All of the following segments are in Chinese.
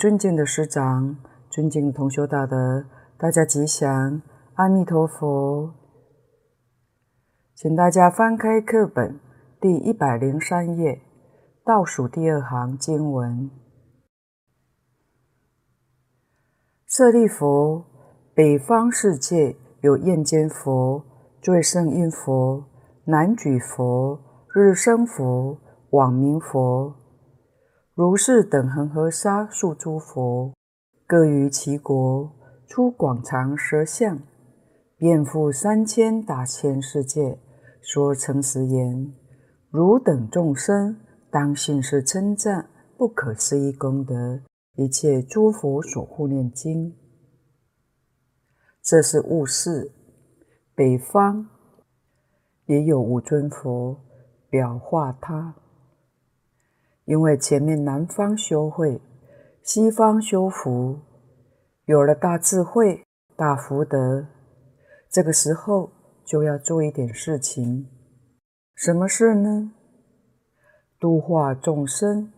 尊敬的师长、尊敬的同修大德，大家吉祥，阿弥陀佛。请大家翻开课本第一百零三页，倒数第二行经文：舍利弗，北方世界有焰肩佛、最胜音佛、南举佛、日生佛、网明佛。如是等恒河沙数诸佛，各于其国出广长舌相，遍覆三千大千世界，说诚实言：汝等众生当信是称赞不可思议功德，一切诸佛所护念经。这是悟示，北方也有五尊佛表化他。因为前面南方修慧，西方修福，有了大智慧、大福德，这个时候就要做一点事情。什么事呢？度化众生。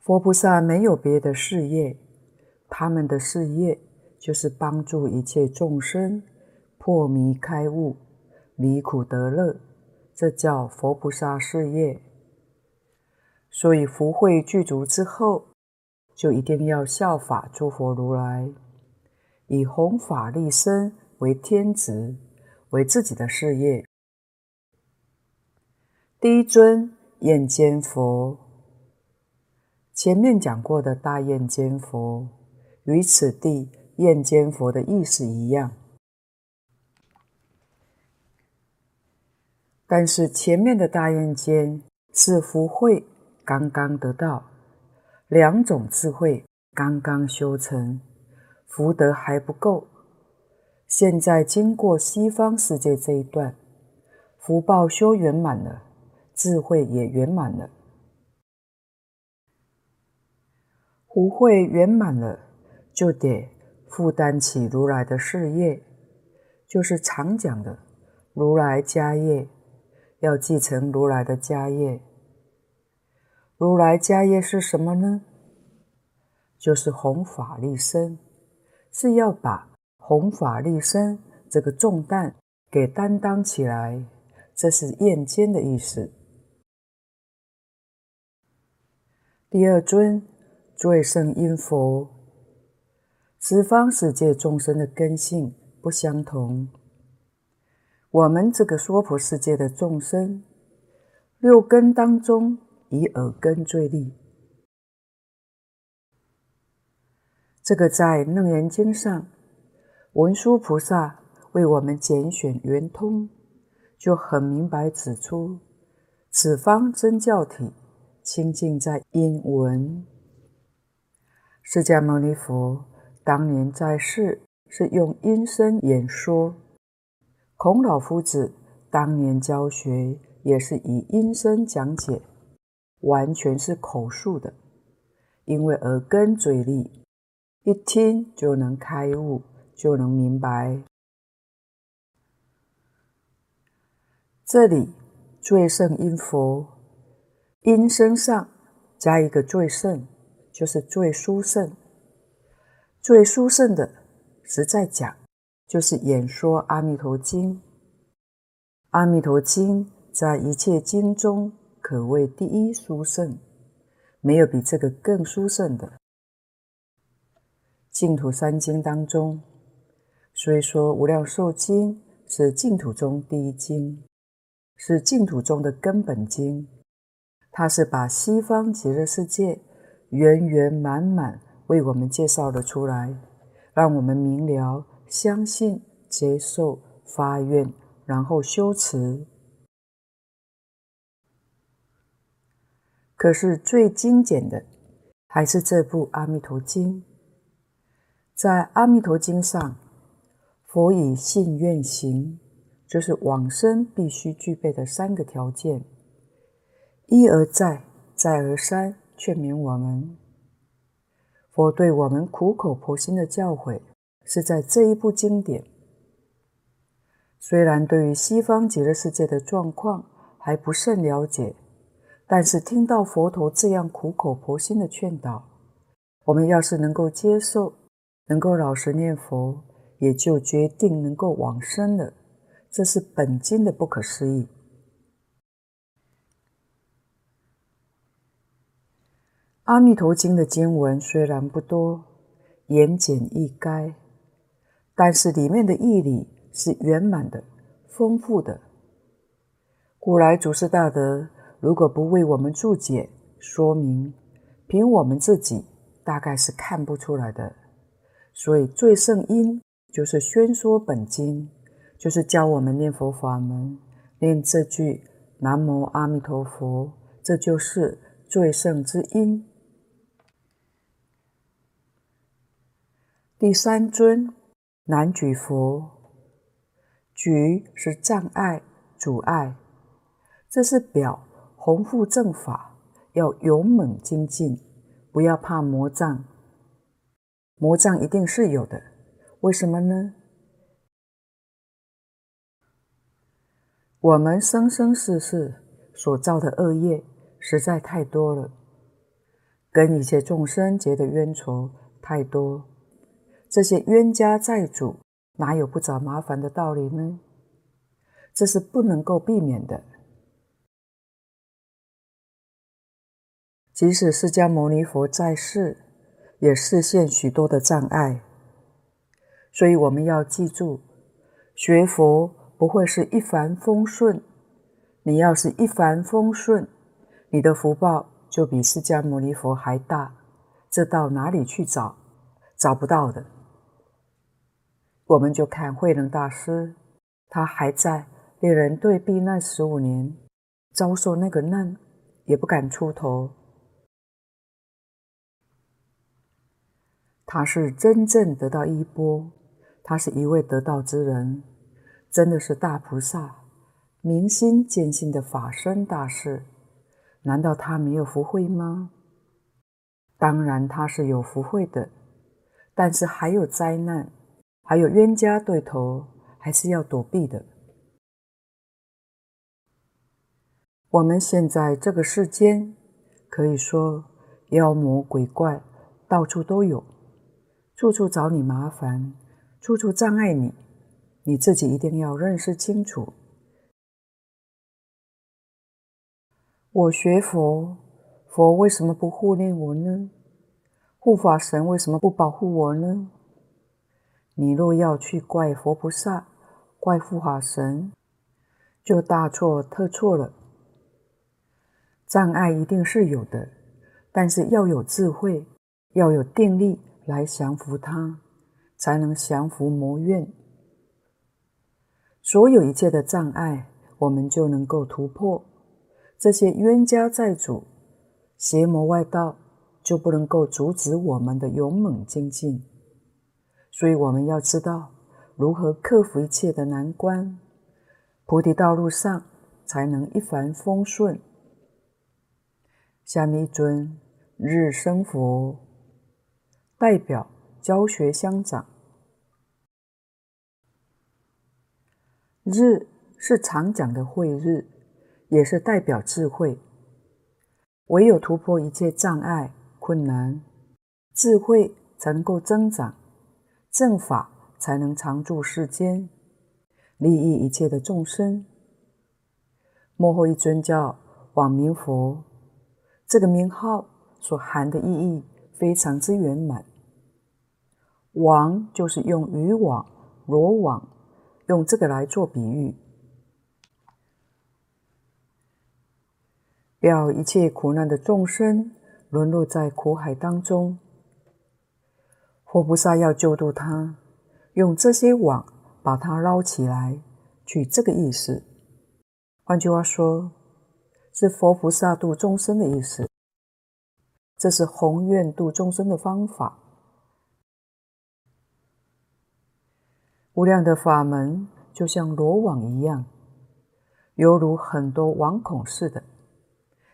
佛菩萨没有别的事业，他们的事业就是帮助一切众生破迷开悟，离苦得乐。这叫佛菩萨事业，所以福慧具足之后，就一定要效法诸佛如来，以弘法利生为天职，为自己的事业。第一尊焰肩佛，前面讲过的大焰肩佛，与此地焰肩佛的意思一样。但是前面的大焰肩是福慧刚刚得到，两种智慧刚刚修成，福德还不够。现在经过西方世界这一段，福报修圆满了，智慧也圆满了，福慧圆满了，就得负担起如来的事业，就是常讲的如来家业。要继承如来的家业，如来家业是什么呢？就是弘法利生，是要把弘法利生这个重担给担当起来，这是焰肩的意思。第二尊最胜音佛，十方世界众生的根性不相同。我们这个娑婆世界的众生，六根当中以耳根最利。这个在《楞严经》上，文殊菩萨为我们拣选圆通，就很明白指出：此方真教体清净在音闻。释迦牟尼佛当年在世是用音声演说。孔老夫子当年教学也是以音声讲解，完全是口述的，因为耳根嘴利，一听就能开悟，就能明白。这里最胜音佛，音声上加一个最胜，就是最殊胜。最殊胜的，实在讲。就是演说《阿弥陀经》，《阿弥陀经》在一切经中可谓第一殊胜，没有比这个更殊胜的。净土三经当中，虽说《无量寿经》是净土中第一经，是净土中的根本经，它是把西方极乐世界圆圆满满为我们介绍了出来，让我们明了。相信、接受、发愿，然后修持。可是最精简的，还是这部《阿弥陀经》。在《阿弥陀经》上，佛以信愿行，就是往生必须具备的三个条件，一而再、再而三劝勉我们。佛对我们苦口婆心的教诲。是在这一部经典，虽然对于西方极乐世界的状况还不甚了解，但是听到佛陀这样苦口婆心的劝导，我们要是能够接受，能够老实念佛，也就决定能够往生了。这是本经的不可思议。阿弥陀经的经文虽然不多，言简意赅，但是里面的义理是圆满的、丰富的。古来祖师大德如果不为我们注解说明，凭我们自己大概是看不出来的。所以最胜因就是宣说本经。就是教我们念佛法门，念这句“南无阿弥陀佛”，这就是最胜之因。第三尊难举佛，举是障碍、阻碍，这是表弘护正法要勇猛精进，不要怕魔障。魔障一定是有的，为什么呢？我们生生世世所造的恶业实在太多了，跟一切众生结的冤仇太多，这些冤家债主哪有不找麻烦的道理呢？这是不能够避免的。即使释迦牟尼佛在世，也示现许多的障碍，所以我们要记住，学佛。不会是一帆风顺。你要是一帆风顺，你的福报就比释迦牟尼佛还大。这到哪里去找？找不到的。我们就看慧能大师，他还在猎人队避难十五年，遭受那个难，也不敢出头。他是真正得到衣钵，他是一位得道之人。真的是大菩萨，明心见性的法身大士，难道他没有福慧吗？当然他是有福慧的，但是还有灾难，还有冤家对头，还是要躲避的。我们现在这个世间，可以说妖魔鬼怪到处都有，处处找你麻烦，处处障碍你。你自己一定要认识清楚。我学佛，佛为什么不护念我呢？护法神为什么不保护我呢？你若要去怪佛菩萨、怪护法神，就大错特错了。障碍一定是有的，但是要有智慧，要有定力来降服它，才能降服魔怨。所有一切的障碍，我们就能够突破；这些冤家债主、邪魔外道，就不能够阻止我们的勇猛精进。所以我们要知道如何克服一切的难关，菩提道路上才能一帆风顺。下面一尊日生佛，代表教学相长。日是常讲的慧日，也是代表智慧。唯有突破一切障碍困难，智慧才能够增长，正法才能常住世间，利益一切的众生。末后一尊叫网明佛，这个名号所含的意义非常之圆满。网就是用渔网、罗网。用这个来做比喻，表一切苦难的众生沦落在苦海当中，佛菩萨要救度他，用这些网把他捞起来，取这个意思。换句话说，是佛菩萨度众生的意思。这是宏愿度众生的方法。无量的法门就像罗网一样，犹如很多网孔似的，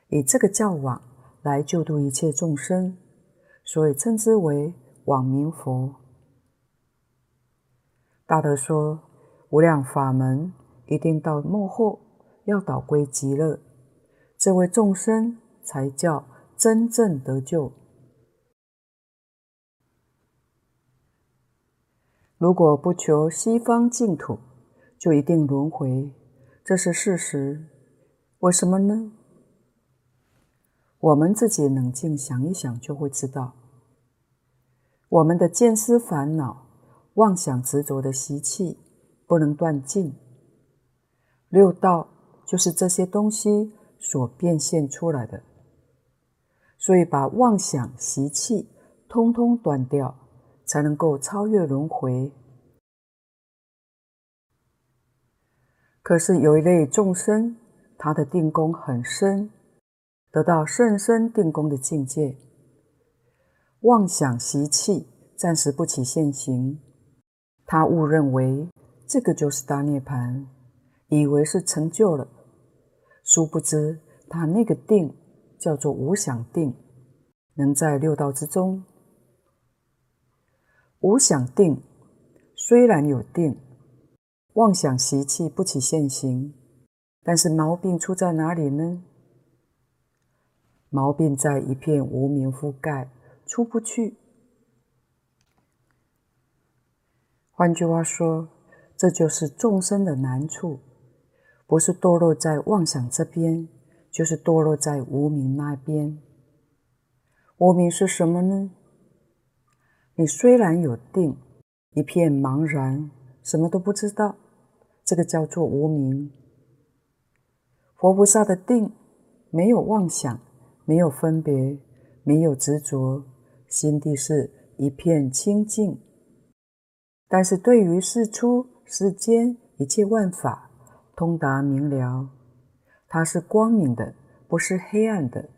以这个教网来救度一切众生，所以称之为网明佛。大德说，无量法门一定到幕后要导归极乐，这位众生才叫真正得救。如果不求西方净土，就一定轮回，这是事实。为什么呢？我们自己冷静想一想，就会知道，我们的见思烦恼、妄想执着的习气不能断尽。六道就是这些东西所变现出来的，所以把妄想习气通通断掉。才能够超越轮回。可是有一类众生，他的定功很深，得到甚深定功的境界，妄想习气暂时不起现行，他误认为这个就是大涅槃，以为是成就了，殊不知他那个定叫做无想定，能在六道之中。无想定，虽然有定，妄想习气不起现行，但是毛病出在哪里呢？毛病在一片无明覆盖，出不去。换句话说，这就是众生的难处，不是堕落在妄想这边，就是堕落在无明那边。无明是什么呢？你虽然有定，一片茫然，什么都不知道，这个叫做无明。佛菩萨的定，没有妄想，没有分别，没有执着，心地是一片清净。但是对于世出世间一切万法，通达明了，它是光明的，不是黑暗的。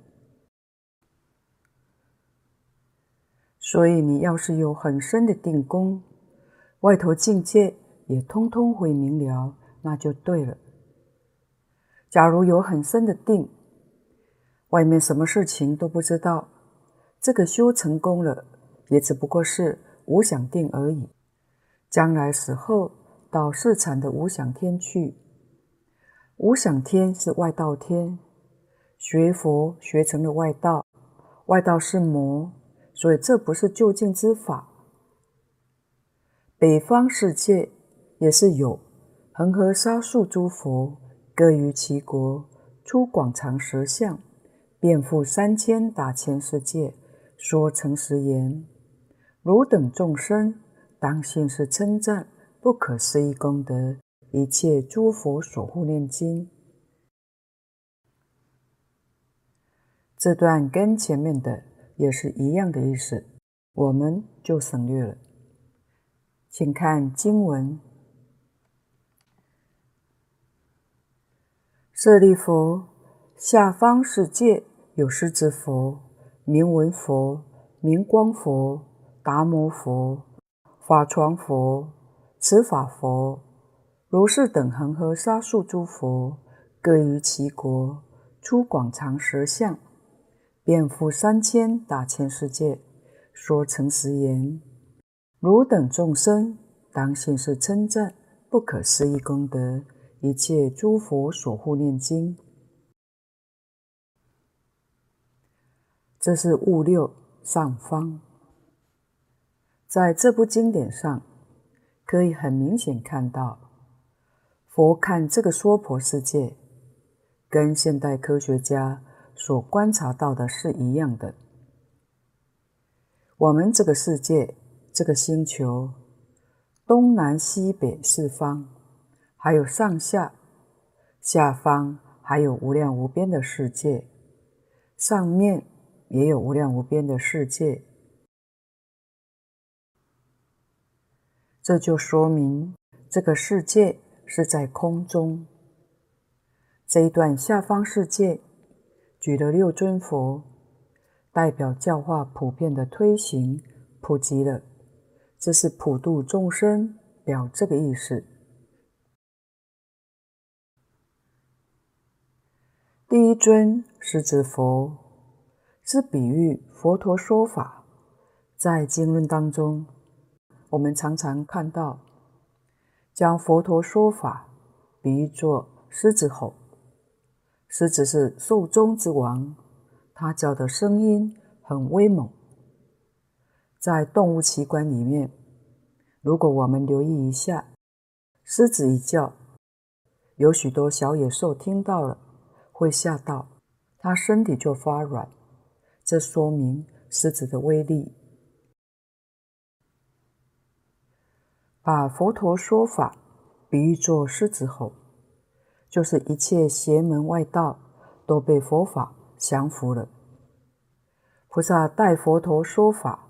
所以，你要是有很深的定功，外头境界也通通会明了，那就对了。假如有很深的定，外面什么事情都不知道，这个修成功了，也只不过是无想定而已。将来死后到四禅的无想天去，无想天是外道天，学佛学成了外道，外道是魔。所以这不是究竟之法。北方世界也是有恒河沙数诸佛，各于其国，出广长舌相，遍覆三千大千世界，说诚实言：汝等众生，当信是称赞不可思议功德，一切诸佛所护念经。这段跟前面的。也是一样的意思，我们就省略了。请看经文：舍利弗，下方世界有狮子佛、名闻佛、名光佛、达摩佛、法幢佛、持法佛，如是等恒河沙数诸佛，各于其国，出广长舌相。遍覆三千大千世界，说诚实言：汝等众生，当信是称赞不可思议功德，一切诸佛所护念经。这是物六上方，在这部经典上，可以很明显看到，佛看这个娑婆世界，跟现代科学家。所观察到的是一样的。我们这个世界，这个星球，东南西北四方，还有上下、下方，还有无量无边的世界，上面也有无量无边的世界。这就说明这个世界是在空中。这一段下方世界。举了六尊佛，代表教化普遍的推行普及了，这是普度众生，表这个意思。第一尊是子佛是比喻佛陀说法，在经论当中，我们常常看到将佛陀说法比喻作狮子吼。狮子是兽中之王，它叫的声音很威猛。在动物奇观里面，如果我们留意一下，狮子一叫，有许多小野兽听到了会吓到，它身体就发软，这说明狮子的威力。把佛陀说法比喻作狮子吼，就是一切邪门外道都被佛法降服了。菩萨代佛陀说法，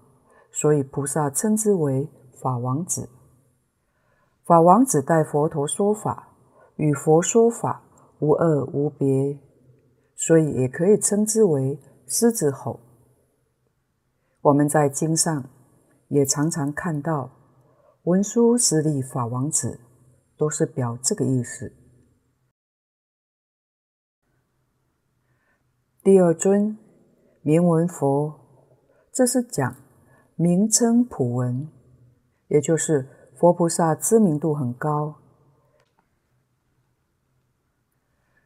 所以菩萨称之为法王子。法王子代佛陀说法，与佛说法无二无别，所以也可以称之为狮子吼。我们在经上也常常看到。文殊师利法王子都是表这个意思。第二尊名闻佛，这是讲名称普闻，也就是佛菩萨知名度很高。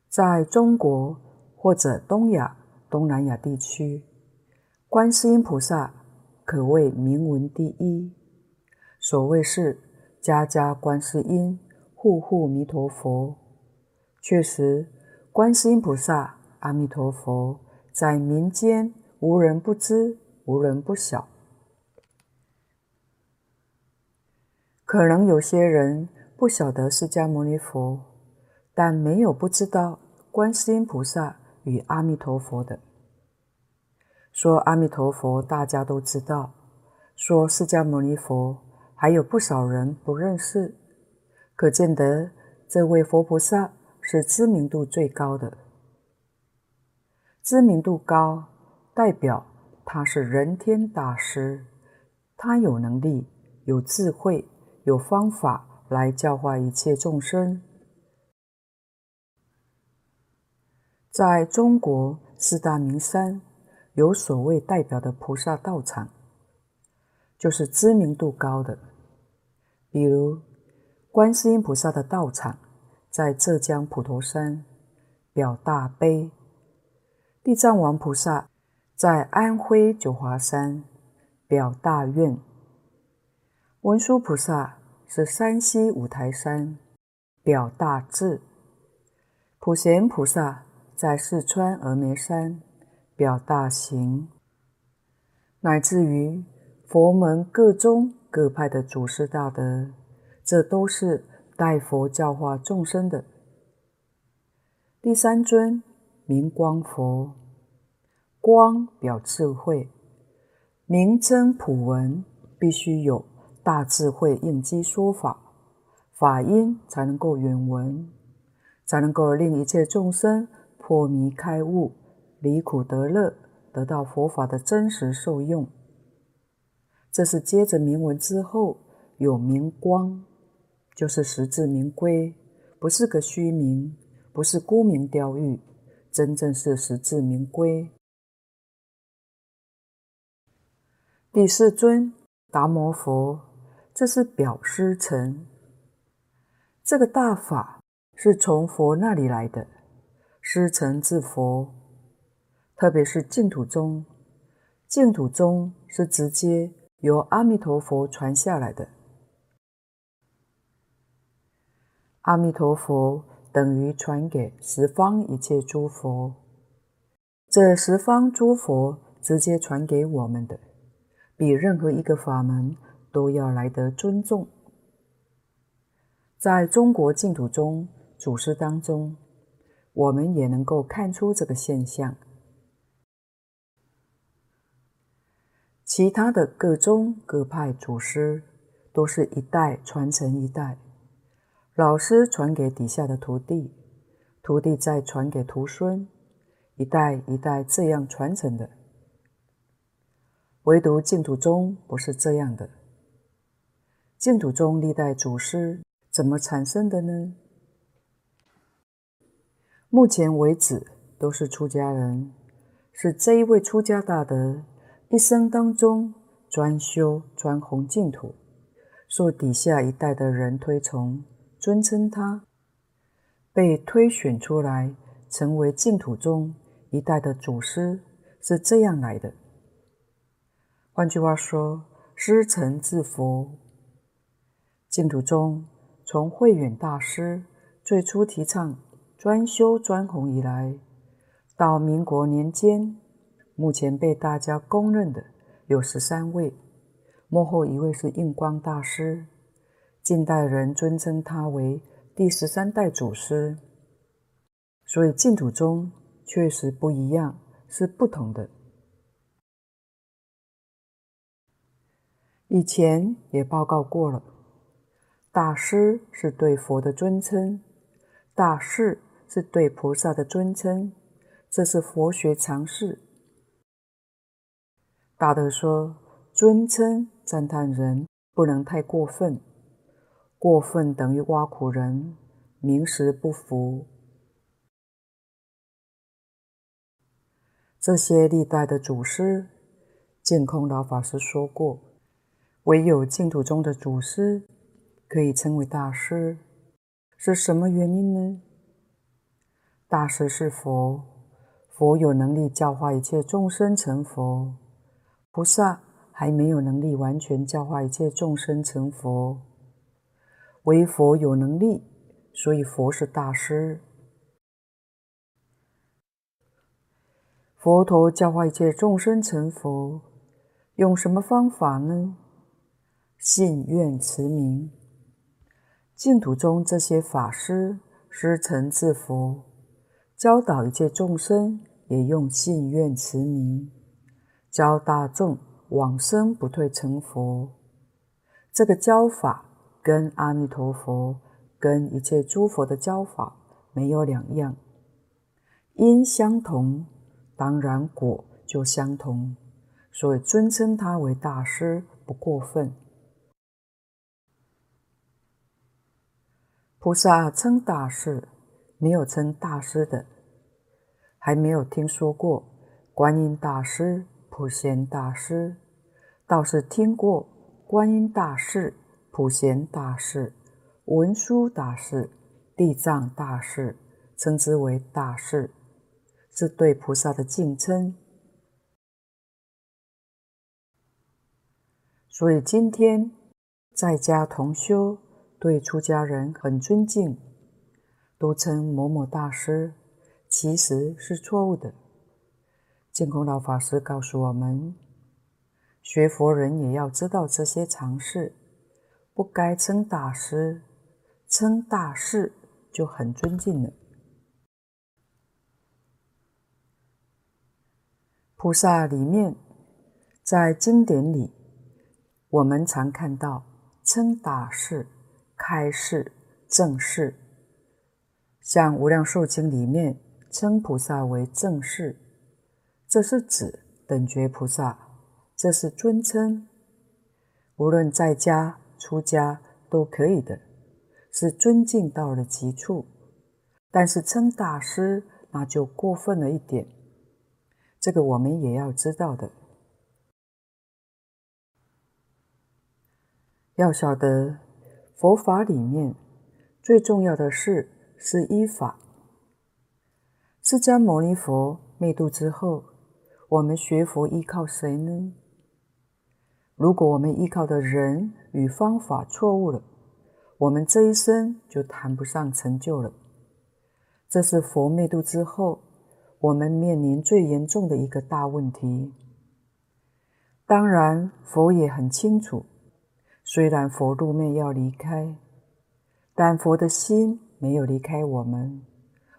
在中国或者东亚、东南亚地区，观世音菩萨可谓名闻第一。所谓是家家观世音，户户弥陀佛。确实，观世音菩萨、阿弥陀佛在民间无人不知，无人不晓。可能有些人不晓得释迦牟尼佛，但没有不知道观世音菩萨与阿弥陀佛的。说阿弥陀佛，大家都知道；说释迦牟尼佛。还有不少人不认识，可见得这位佛菩萨是知名度最高的。知名度高，代表他是人天大师，他有能力、有智慧、有方法来教化一切众生。在中国四大名山，有所谓代表的菩萨道场，就是知名度高的。比如，观世音菩萨的道场在浙江普陀山，表大悲；地藏王菩萨在安徽九华山，表大愿；文殊菩萨是山西五台山，表大智；普贤菩萨在四川峨眉山，表大行；乃至于佛门各宗。各派的祖师大德，这都是代佛教化众生的。第三尊明光佛，光表智慧，名称普闻，必须有大智慧应机说法，法音才能够远闻，才能够令一切众生破迷开悟，离苦得乐，得到佛法的真实受用。这是接着明文之后有名光，就是实至名归，不是个虚名，不是沽名钓誉，真正是实至名归。第四尊达摩佛，这是表师承，这个大法是从佛那里来的，师承自佛，特别是净土宗，净土宗是直接。由阿弥陀佛传下来的，阿弥陀佛等于传给十方一切诸佛，这十方诸佛直接传给我们的，比任何一个法门都要来得尊重。在中国净土宗祖师当中，我们也能够看出这个现象。其他的各宗各派祖师都是一代传承一代，老师传给底下的徒弟，徒弟再传给徒孙，一代一代这样传承的。唯独净土宗不是这样的。净土宗历代祖师怎么产生的呢？目前为止都是出家人，是这一位出家大德。一生当中专修专弘净土，受底下一代的人推崇，尊称他，被推选出来成为净土中一代的祖师是这样来的。换句话说，师承自佛。净土中从慧远大师最初提倡专修专弘以来，到民国年间，目前被大家公认的有十三位，幕后一位是印光大师，近代人尊称他为第十三代祖师。所以净土宗确实不一样，是不同的。以前也报告过了，大师是对佛的尊称，大士是对菩萨的尊称，这是佛学常识。大德说，尊称赞叹人不能太过分，过分等于挖苦人，名实不符。这些历代的祖师，净空老法师说过。唯有净土宗的祖师可以称为大师，是什么原因呢？大师是佛，佛有能力教化一切众生成佛，菩萨还没有能力完全教化一切众生成佛，唯佛有能力，所以佛是大师。佛陀教化一切众生成佛，用什么方法呢？信愿持名，净土中这些法师师承自佛，教导一切众生也用信愿持名，教大众往生不退成佛。这个教法跟阿弥陀佛、跟一切诸佛的教法没有两样，因相同，当然果就相同，所以尊称他为大师不过分。菩萨称大师，没有称大师的，还没有听说过观音大师、普贤大师，倒是听过观音大士、普贤大士、文殊大士、地藏大士，称之为大士，是对菩萨的敬称。所以今天在家同修。对出家人很尊敬，都称某某大师，其实是错误的。净空老法师告诉我们，学佛人也要知道这些常识，不该称大师，称大士就很尊敬了。菩萨里面，在经典里，我们常看到称大士。开示、正士，像《无量寿经》里面称菩萨为正士，这是指等觉菩萨，这是尊称。无论在家、出家都可以的，是尊敬到了极处。但是称大师那就过分了一点，这个我们也要知道的，要晓得。佛法里面最重要的是是依法。释迦牟尼佛灭度之后，我们学佛依靠谁呢？如果我们依靠的人与方法错误了，我们这一生就谈不上成就了。这是佛灭度之后，我们面临最严重的一个大问题。当然，佛也很清楚。虽然佛入灭要离开，但佛的心没有离开我们，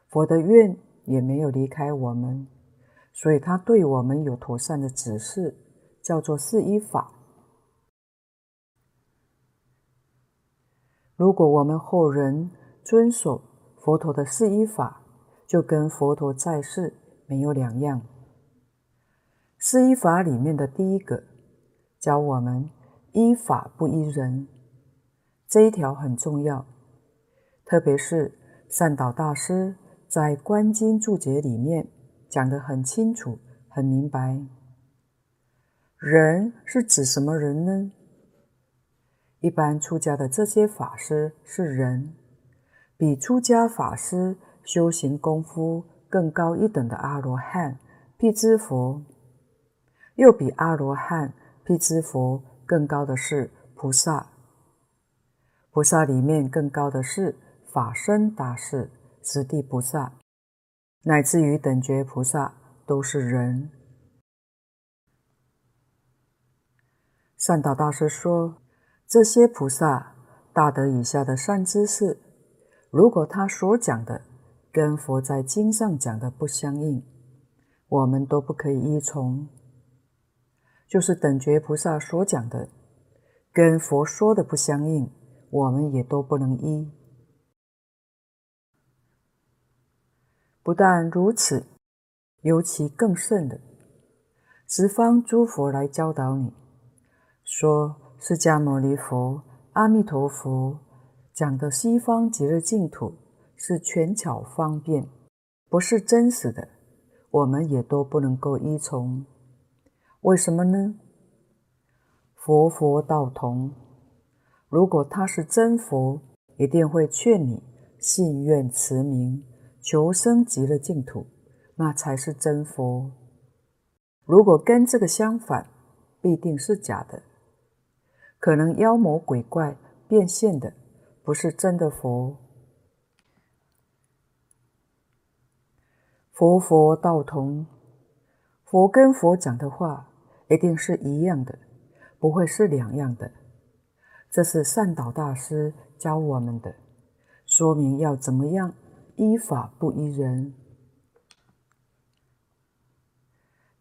佛的愿也没有离开我们，所以他对我们有妥善的指示，叫做四依法。如果我们后人遵守佛陀的四依法，就跟佛陀在世没有两样。四依法里面的第一个，教我们。依法不依人，这一条很重要。特别是善导大师在《观经注解》里面讲得很清楚、很明白。人是指什么人呢？一般出家的这些法师是人，比出家法师修行功夫更高一等的阿罗汉、辟支佛，又比阿罗汉、辟支佛更高的是菩萨。菩萨里面更高的是法身大士、十地菩萨，乃至于等觉菩萨都是人。善导大师说，这些菩萨大德以下的善知识，如果他所讲的跟佛在经上讲的不相应，我们都不可以依从。就是等觉菩萨所讲的，跟佛说的不相应，我们也都不能依。不但如此，尤其更甚的，十方诸佛来教导你。说释迦牟尼佛、阿弥陀佛讲的西方极乐净土是权巧方便，不是真实的，我们也都不能够依从。为什么呢？佛佛道同，如果他是真佛，一定会劝你信愿持名，求生极乐净土，那才是真佛。如果跟这个相反，必定是假的。可能妖魔鬼怪变现的，不是真的佛。佛佛道同，佛跟佛讲的话一定是一样的，不会是两样的。这是善导大师教我们的，说明要怎么样依法不依人。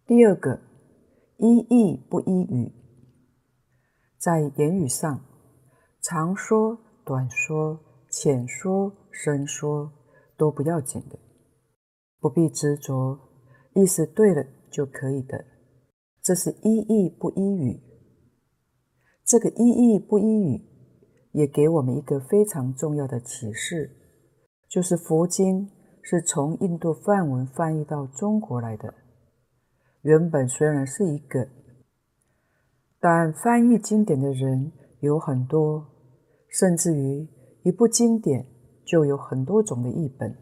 第二个，依义不依语。在言语上，长说、短说、浅说、深说都不要紧的，不必执着，意思对了就可以的。这是依义不依语。这个依义不依语，也给我们一个非常重要的启示，就是佛经是从印度梵文翻译到中国来的。原本虽然是一个。但翻译经典的人有很多，甚至于一部经典就有很多种的译本。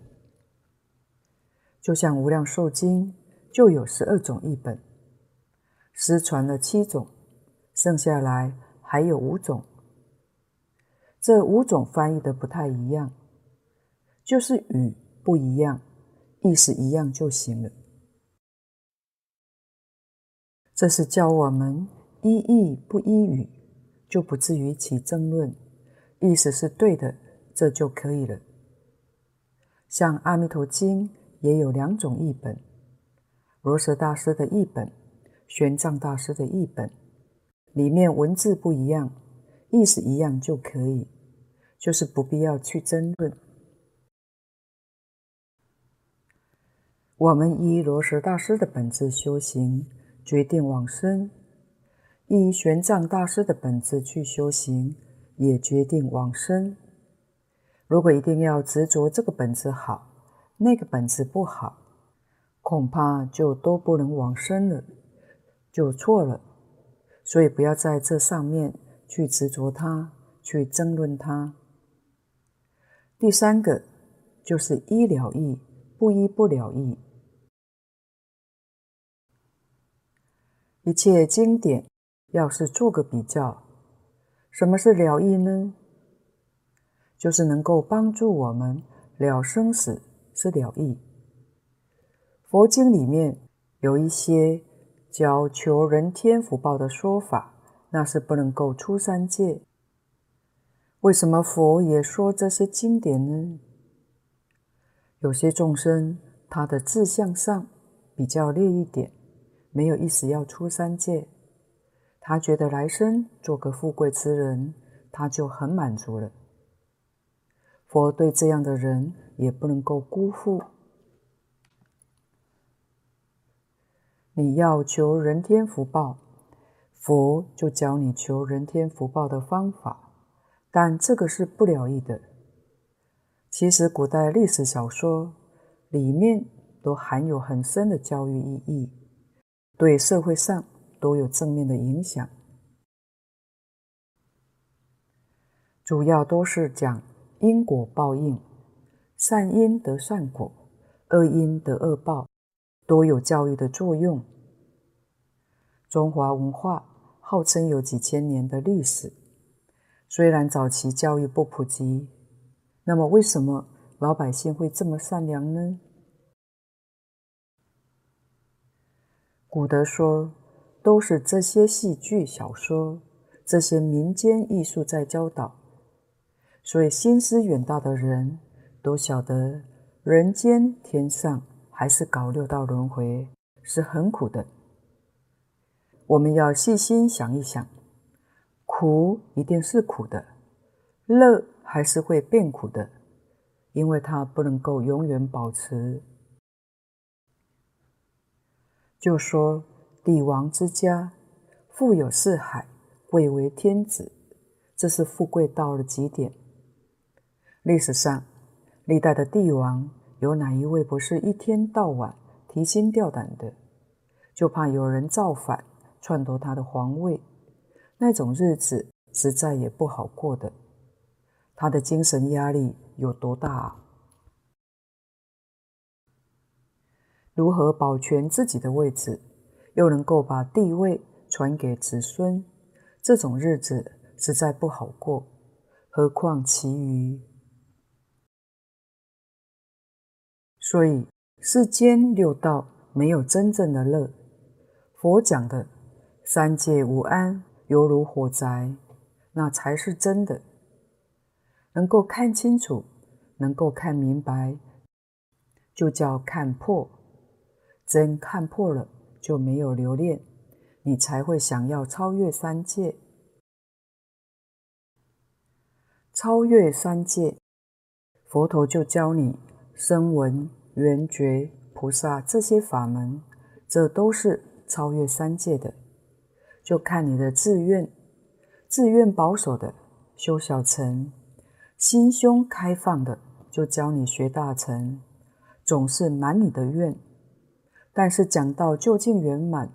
就像《无量寿经》就有十二种译本，失传了七种，剩下来还有五种。这五种翻译的不太一样，就是语不一样，意思一样就行了。这是教我们。依义不依语，就不至于起争论。意思是对的，这就可以了。像《阿弥陀经》也有两种译本：罗什大师的译本、玄奘大师的译本。里面文字不一样，意思一样就可以，就是不必要去争论。我们依罗什大师的本质修行，决定往生。依玄奘大师的本质去修行，也决定往生。如果一定要执着这个本质好，那个本质不好，恐怕就都不能往生了，就错了。所以不要在这上面去执着它，去争论它。第三个就是依了义，不依不了义。一切经典。要是做个比较，什么是了义呢？就是能够帮助我们了生死，是了义。佛经里面有一些教求人天福报的说法，那是不能够出三界。为什么佛也说这些经典呢？有些众生他的志向上比较劣一点，没有意思要出三界。他觉得来生做个富贵之人，他就很满足了。佛对这样的人也不能够辜负。你要求人天福报，佛就教你求人天福报的方法，但这个是不了义的。其实古代历史小说里面都含有很深的教育意义，对社会上。都有正面的影响，主要都是讲因果报应，善因得善果，恶因得恶报，多有教育的作用。中华文化号称有几千年的历史，虽然早期教育不普及，那么为什么老百姓会这么善良呢？古德说，都是这些戏剧、小说、这些民间艺术在教导，所以心思远大的人都晓得。人间天上还是搞六道轮回是很苦的，我们要细心想一想，苦一定是苦的，乐还是会变苦的，因为它不能够永远保持。就说帝王之家，富有四海，贵为天子，这是富贵到了极点。历史上，历代的帝王，有哪一位不是一天到晚提心吊胆的，就怕有人造反篡夺他的皇位？那种日子实在也不好过的。他的精神压力有多大啊？如何保全自己的位置，又能够把帝位传给子孙？这种日子实在不好过，何况其余？所以世间六道没有真正的乐。佛讲的三界无安，犹如火宅，那才是真的。能够看清楚，能够看明白，就叫看破。真看破了，就没有留恋，你才会想要超越三界。超越三界，佛陀就教你。声闻、缘觉、菩萨这些法门，这都是超越三界的。就看你的志愿，志愿保守的修小乘，心胸开放的就教你学大乘，总是满你的愿。但是讲到究竟圆满，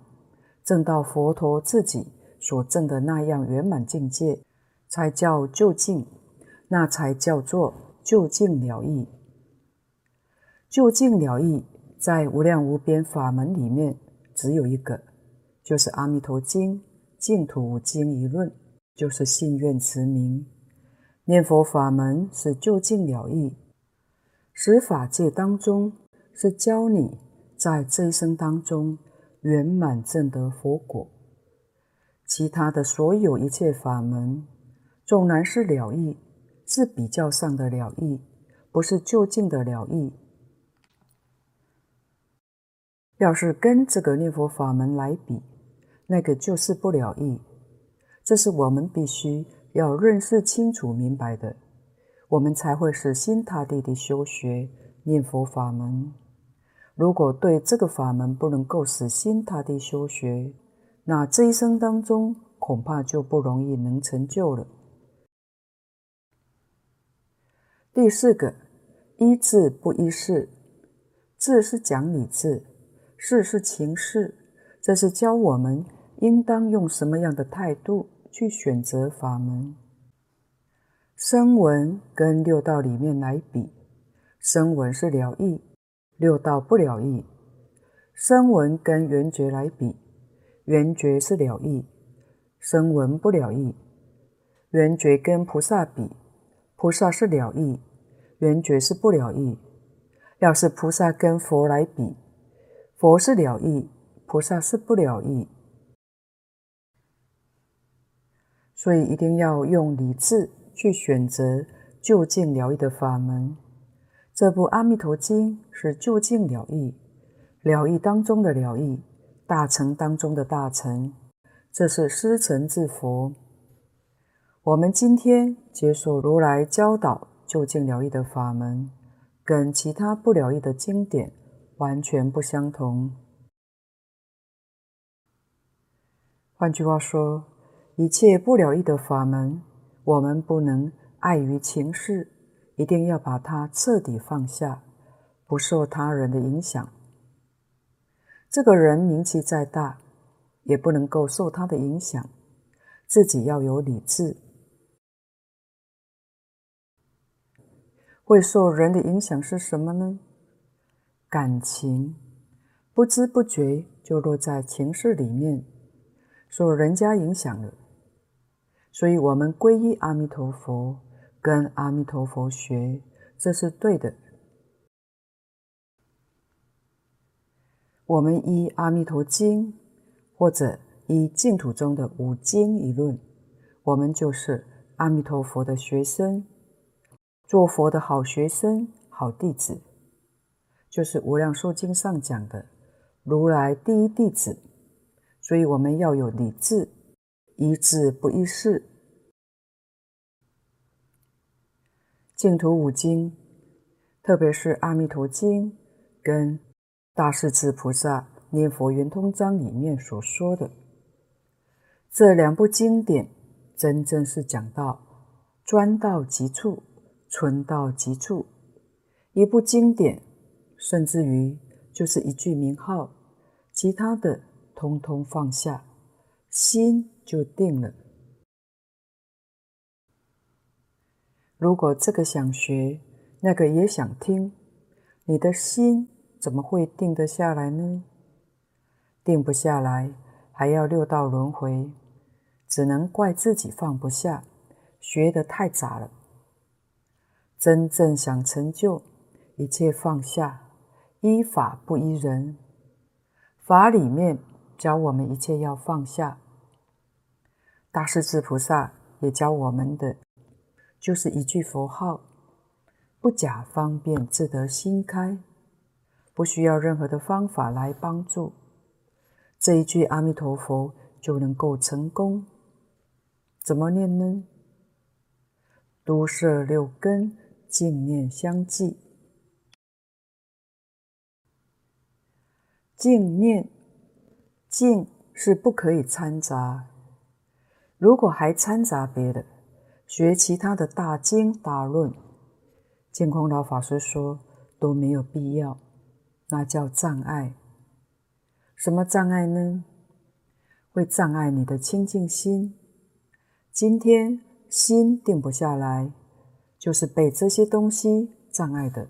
证到佛陀自己所证的那样圆满境界，才叫究竟，那才叫做究竟了义。究竟了义，在无量无边法门里面，只有一个，就是《阿弥陀经》净土经一论，就是信愿持名念佛法门是究竟了义。十法界当中是教你在这一生当中圆满证得佛果，其他的所有一切法门，纵然是了义，是比较上的了义，不是究竟的了义。要是跟这个念佛法门来比，那个就是不了义。这是我们必须要认识清楚明白的，我们才会死心塌地的修学念佛法门。如果对这个法门不能够死心塌地修学，那这一生当中恐怕就不容易能成就了。第四个，依智不依事，智是讲理智。事是情事，这是教我们应当用什么样的态度去选择法门。声闻跟六道里面来比，声闻是了义，六道不了义；声闻跟缘觉来比，缘觉是了义，声闻不了义；缘觉跟菩萨比，菩萨是了义，缘觉是不了义。要是菩萨跟佛来比，佛是了义，菩萨是不了义，所以一定要用理智去选择就近了义的法门。这部《阿弥陀经》是究竟了义，了义当中的了义，大乘当中的大乘，这是师承自佛。我们今天接受如来教导究竟了义的法门，跟其他不了义的经典。完全不相同。换句话说，一切不了义的法门，我们不能碍于情势，一定要把它彻底放下，不受他人的影响。这个人名气再大，也不能够受他的影响。自己要有理智。会受人的影响是什么呢？感情，不知不觉就落在情势里面，受人家影响了。所以，我们皈依阿弥陀佛，跟阿弥陀佛学，这是对的。我们依《阿弥陀经》，或者依净土中的五经一论，我们就是阿弥陀佛的学生，做佛的好学生、好弟子，就是《无量寿经》上讲的如来第一弟子。所以我们要有理智，依智不依事。净土五经，特别是《阿弥陀经》跟大势至菩萨念佛圆通章里面所说的这两部经典，真正是讲到专到极处，纯到极处。一部经典，甚至于就是一句名号，其他的通通放下，心就定了。如果这个想学，那个也想听，你的心。怎么会定得下来呢？定不下来，还要六道轮回，只能怪自己放不下，学得太杂了。真正想成就，一切放下，依法不依人。法里面教我们一切要放下。大势至菩萨也教我们的，就是一句佛号，不假方便，自得心开。不需要任何的方法来帮助，这一句阿弥陀佛就能够成功。怎么念呢？都摄六根，净念相继。净念，净是不可以掺杂。如果还掺杂别的，学其他的大经大论，净空老法师说都没有必要。那叫障碍。什么障碍呢？会障碍你的清净心。今天心定不下来，就是被这些东西障碍的。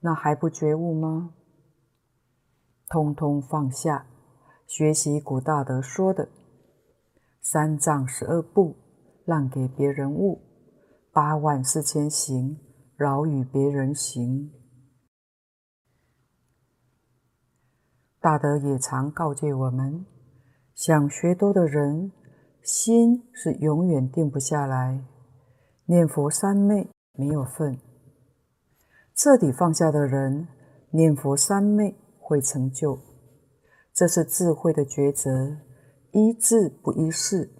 那还不觉悟吗？通通放下，学习古大德说的“三藏十二部，让给别人悟；八万四千行，饶与别人行。”大德也常告诫我们：想学多的人，心是永远定不下来。念佛三昧没有份，彻底放下的人，念佛三昧会成就。这是智慧的抉择，依智不依事。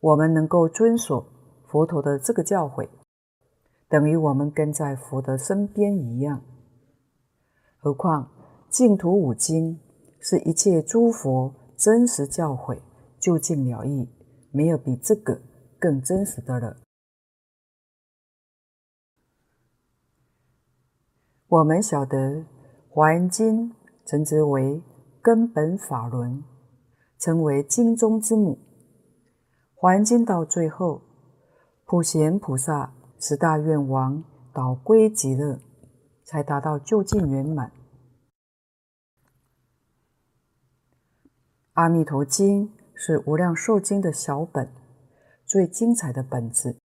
我们能够遵守佛陀的这个教诲，等于我们跟在佛的身边一样。何况，净土五经是一切诸佛真实教诲，究竟了义，没有比这个更真实的了。我们晓得《华严经》称之为根本法轮，称为经中之母。《华严经》到最后，普贤菩萨十大愿王导归极乐，才达到究竟圆满。《阿弥陀经》是《无量寿经》的小本，最精彩的本子。《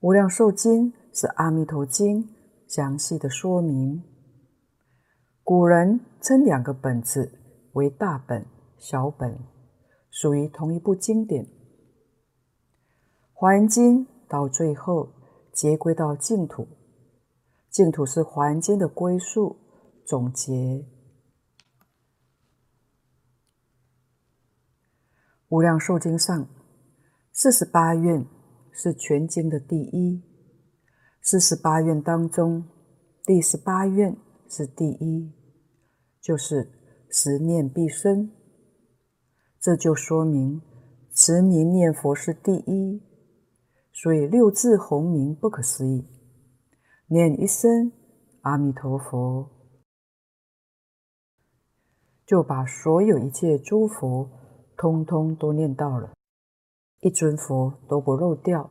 无量寿经》是《阿弥陀经》详细的说明。古人称两个本子为大本、小本，属于同一部经典。《华严经》到最后结归到净土，净土是《华严经》的归宿总结。无量寿经上，四十八愿是全经的第一。四十八愿当中，第十八愿是第一，就是十念必生。这就说明持名念佛是第一，所以六字洪名不可思议。念一声阿弥陀佛，就把所有一切诸佛。通通都念到了，一尊佛都不漏掉，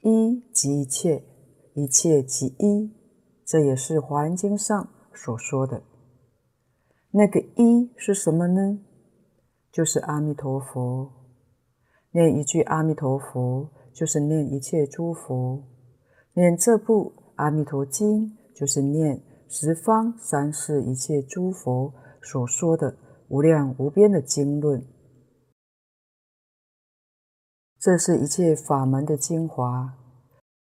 一即一切，一切即一，这也是《华严经》上所说的。那个一是什么呢？就是阿弥陀佛。念一句阿弥陀佛，就是念一切诸佛。念这部《阿弥陀经》，就是念十方三世一切诸佛所说的无量无边的经论。这是一切法门的精华，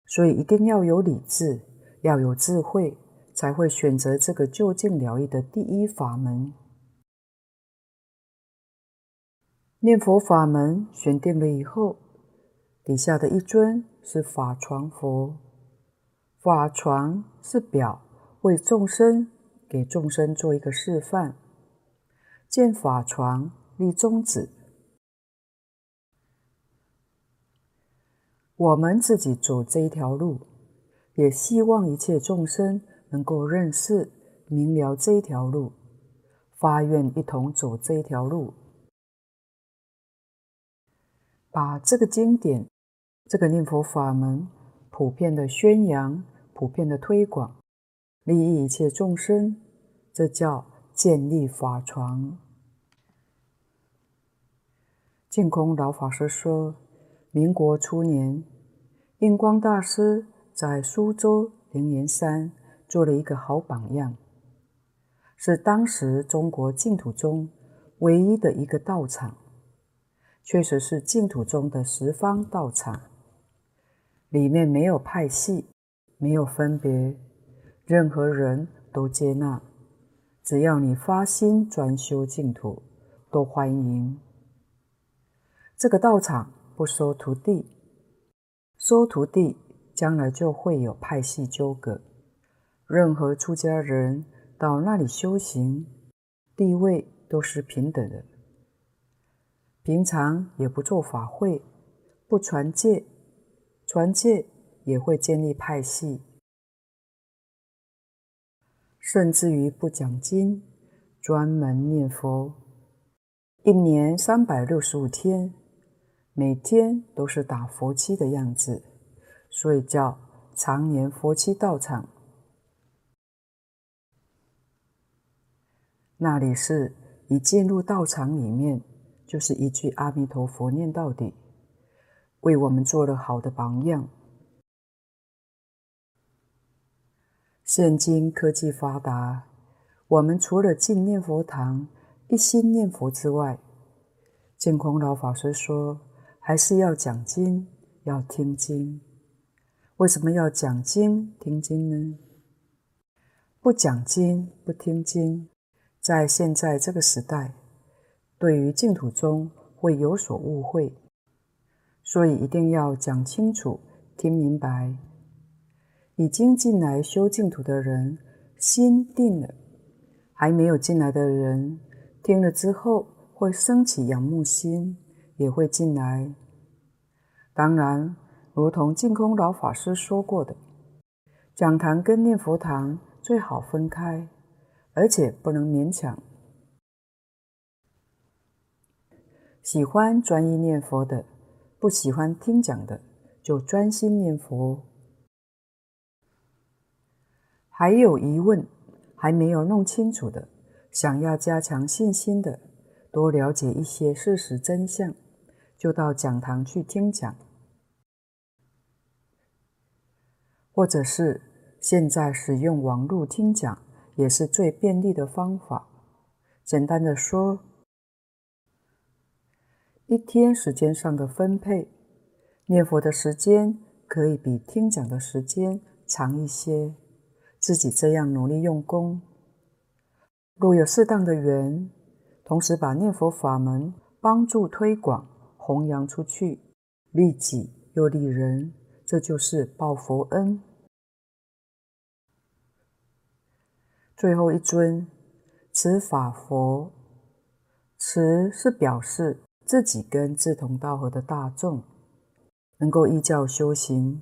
所以一定要有理智，要有智慧，才会选择这个究竟了义的第一法门。念佛法门选定了以后，底下的一尊是法幢佛。法幢是表为众生，给众生做一个示范。见法幢立宗旨，我们自己走这一条路，也希望一切众生能够认识明了这一条路，发愿一同走这一条路。把这个经典、这个念佛法门普遍的宣扬、普遍的推广，利益一切众生，这叫建立法幢。净空老法师说，民国初年，印光大师在苏州灵岩山做了一个好榜样，是当时中国净土中唯一的一个道场。确实是净土中的十方道场，里面没有派系，没有分别，任何人都接纳，只要你发心专修净土，都欢迎。这个道场不收徒弟，收徒弟将来就会有派系纠葛。任何出家人到那里修行，地位都是平等的。平常也不做法会，不传戒，传戒也会建立派系，甚至于不讲经，专门念佛，一年三百六十五天，每天都是打佛七的样子，所以叫常年佛七道场。那里是一进入道场里面。就是一句阿弥陀佛念到底，为我们做了好的榜样。现今科技发达，我们除了进念佛堂一心念佛之外，净空老法师说，还是要讲经，要听经。为什么要讲经听经呢？不讲经不听经，在现在这个时代。对于净土宗会有所误会，所以一定要讲清楚、听明白。已经进来修净土的人心定了，还没有进来的人听了之后会升起仰慕心，也会进来。当然，如同净空老法师说过的，讲堂跟念佛堂最好分开，而且不能勉强。喜欢专一念佛的，不喜欢听讲的，就专心念佛。还有疑问，还没有弄清楚的，想要加强信心的，多了解一些事实真相，就到讲堂去听讲，或者是现在使用网络听讲，也是最便利的方法。简单的说，一天时间上的分配，念佛的时间可以比听讲的时间长一些。自己这样努力用功，若有适当的缘，同时把念佛法门帮助推广、弘扬出去，利己又利人，这就是报佛恩。最后一尊持法佛，持是表示。自己跟志同道合的大众能够依教修行，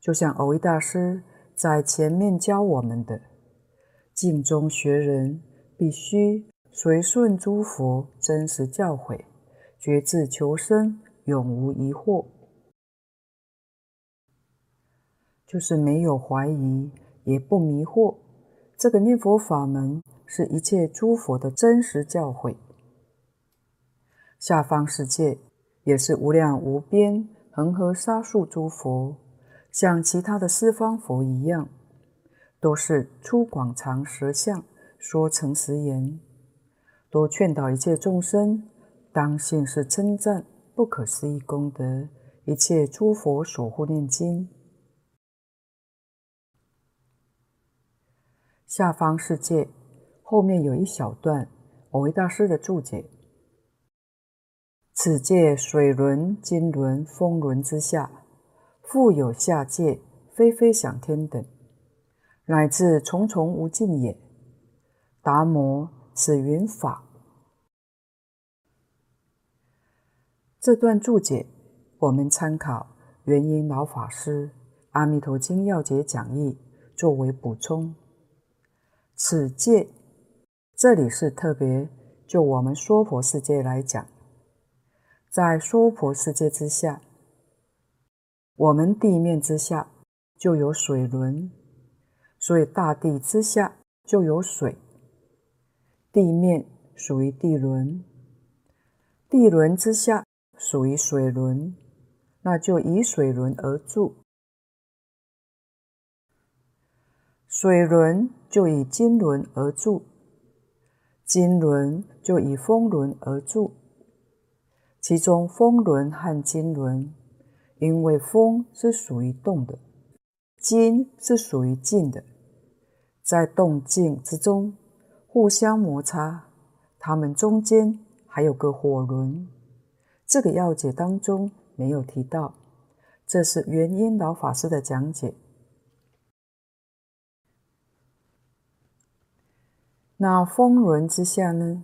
就像蕅益大师在前面教我们的：净中学人必须随顺诸佛真实教诲，决志求生，永无疑惑，就是没有怀疑，也不迷惑。这个念佛法门是一切诸佛的真实教诲。下方世界也是无量无边恒河沙数诸佛，像其他的四方佛一样，都是出广长舌相说诚实言，都劝导一切众生当信是称赞不可思议功德，一切诸佛所护念经。下方世界后面有一小段我为大师的注解：此界水轮、金轮、风轮之下，复有下界非非想天等，乃至重重无尽也。达摩此云法。这段注解，我们参考圆瑛老法师《阿弥陀经要解讲义》作为补充。此界，这里是特别就我们娑婆世界来讲，在娑婆世界之下，我们地面之下就有水轮，所以大地之下就有水，地面属于地轮，地轮之下属于水轮，那就以水轮而住。水轮就以金轮而住，金轮就以风轮而住。其中风轮和金轮，因为风是属于动的，金是属于静的，在动静之中互相摩擦，它们中间还有个火轮。这个要解当中没有提到，这是圆瑛老法师的讲解。那风轮之下呢，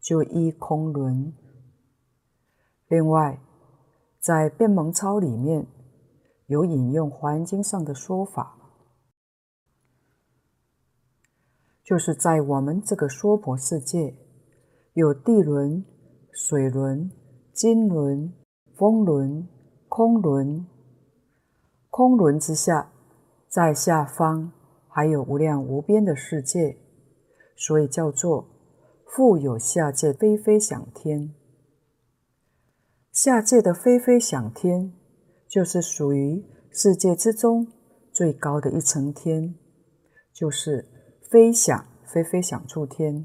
就依空轮。另外，在《辩门钞》里面有引用《华严经》上的说法，就是在我们这个娑婆世界，有地轮、水轮、金轮、风轮、空轮。空轮之下，在下方还有无量无边的世界。所以叫做复有下界非非想天，下界的飞飞想天，就是属于世界之中最高的一层天，就是飞想飞飞想处天。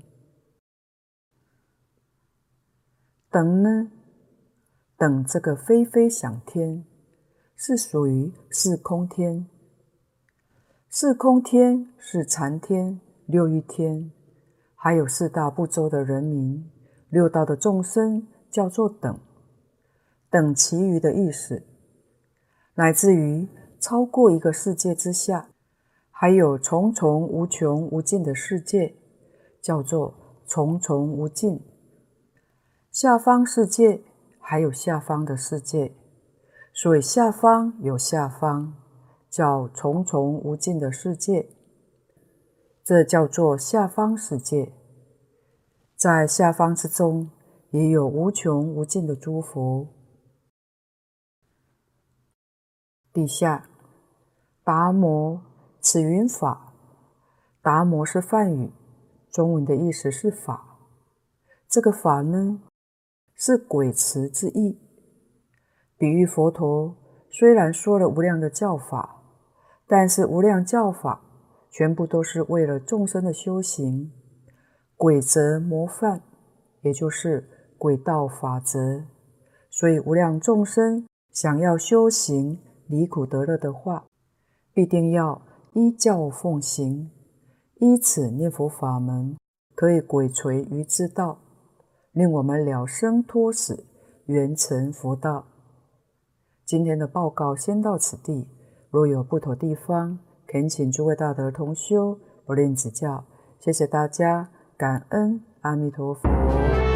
等呢？等这个飞飞想天，是属于四空天。四空天是禅天、六欲天。还有四大部洲的人民，六道的众生叫做等，等其余的意思，乃至于超过一个世界之下，还有重重无穷无尽的世界，叫做重重无尽。下方世界还有下方的世界，所以下方有下方，叫重重无尽的世界。这叫做下方世界，在下方之中也有无穷无尽的诸佛。底下，达摩此云法，达摩是梵语，中文的意思是法。这个法呢，是轨词之意，比喻佛陀虽然说了无量的教法，但是无量教法。全部都是为了众生的修行，轨则模范，也就是轨道法则。所以无量众生想要修行离苦得乐的话，必定要依教奉行，依此念佛法门，可以鬼锤于之道，令我们了生脱死，圆成佛道。今天的报告先到此地，若有不妥地方，恳请诸位大德同修不吝指教，谢谢大家，感恩阿弥陀佛。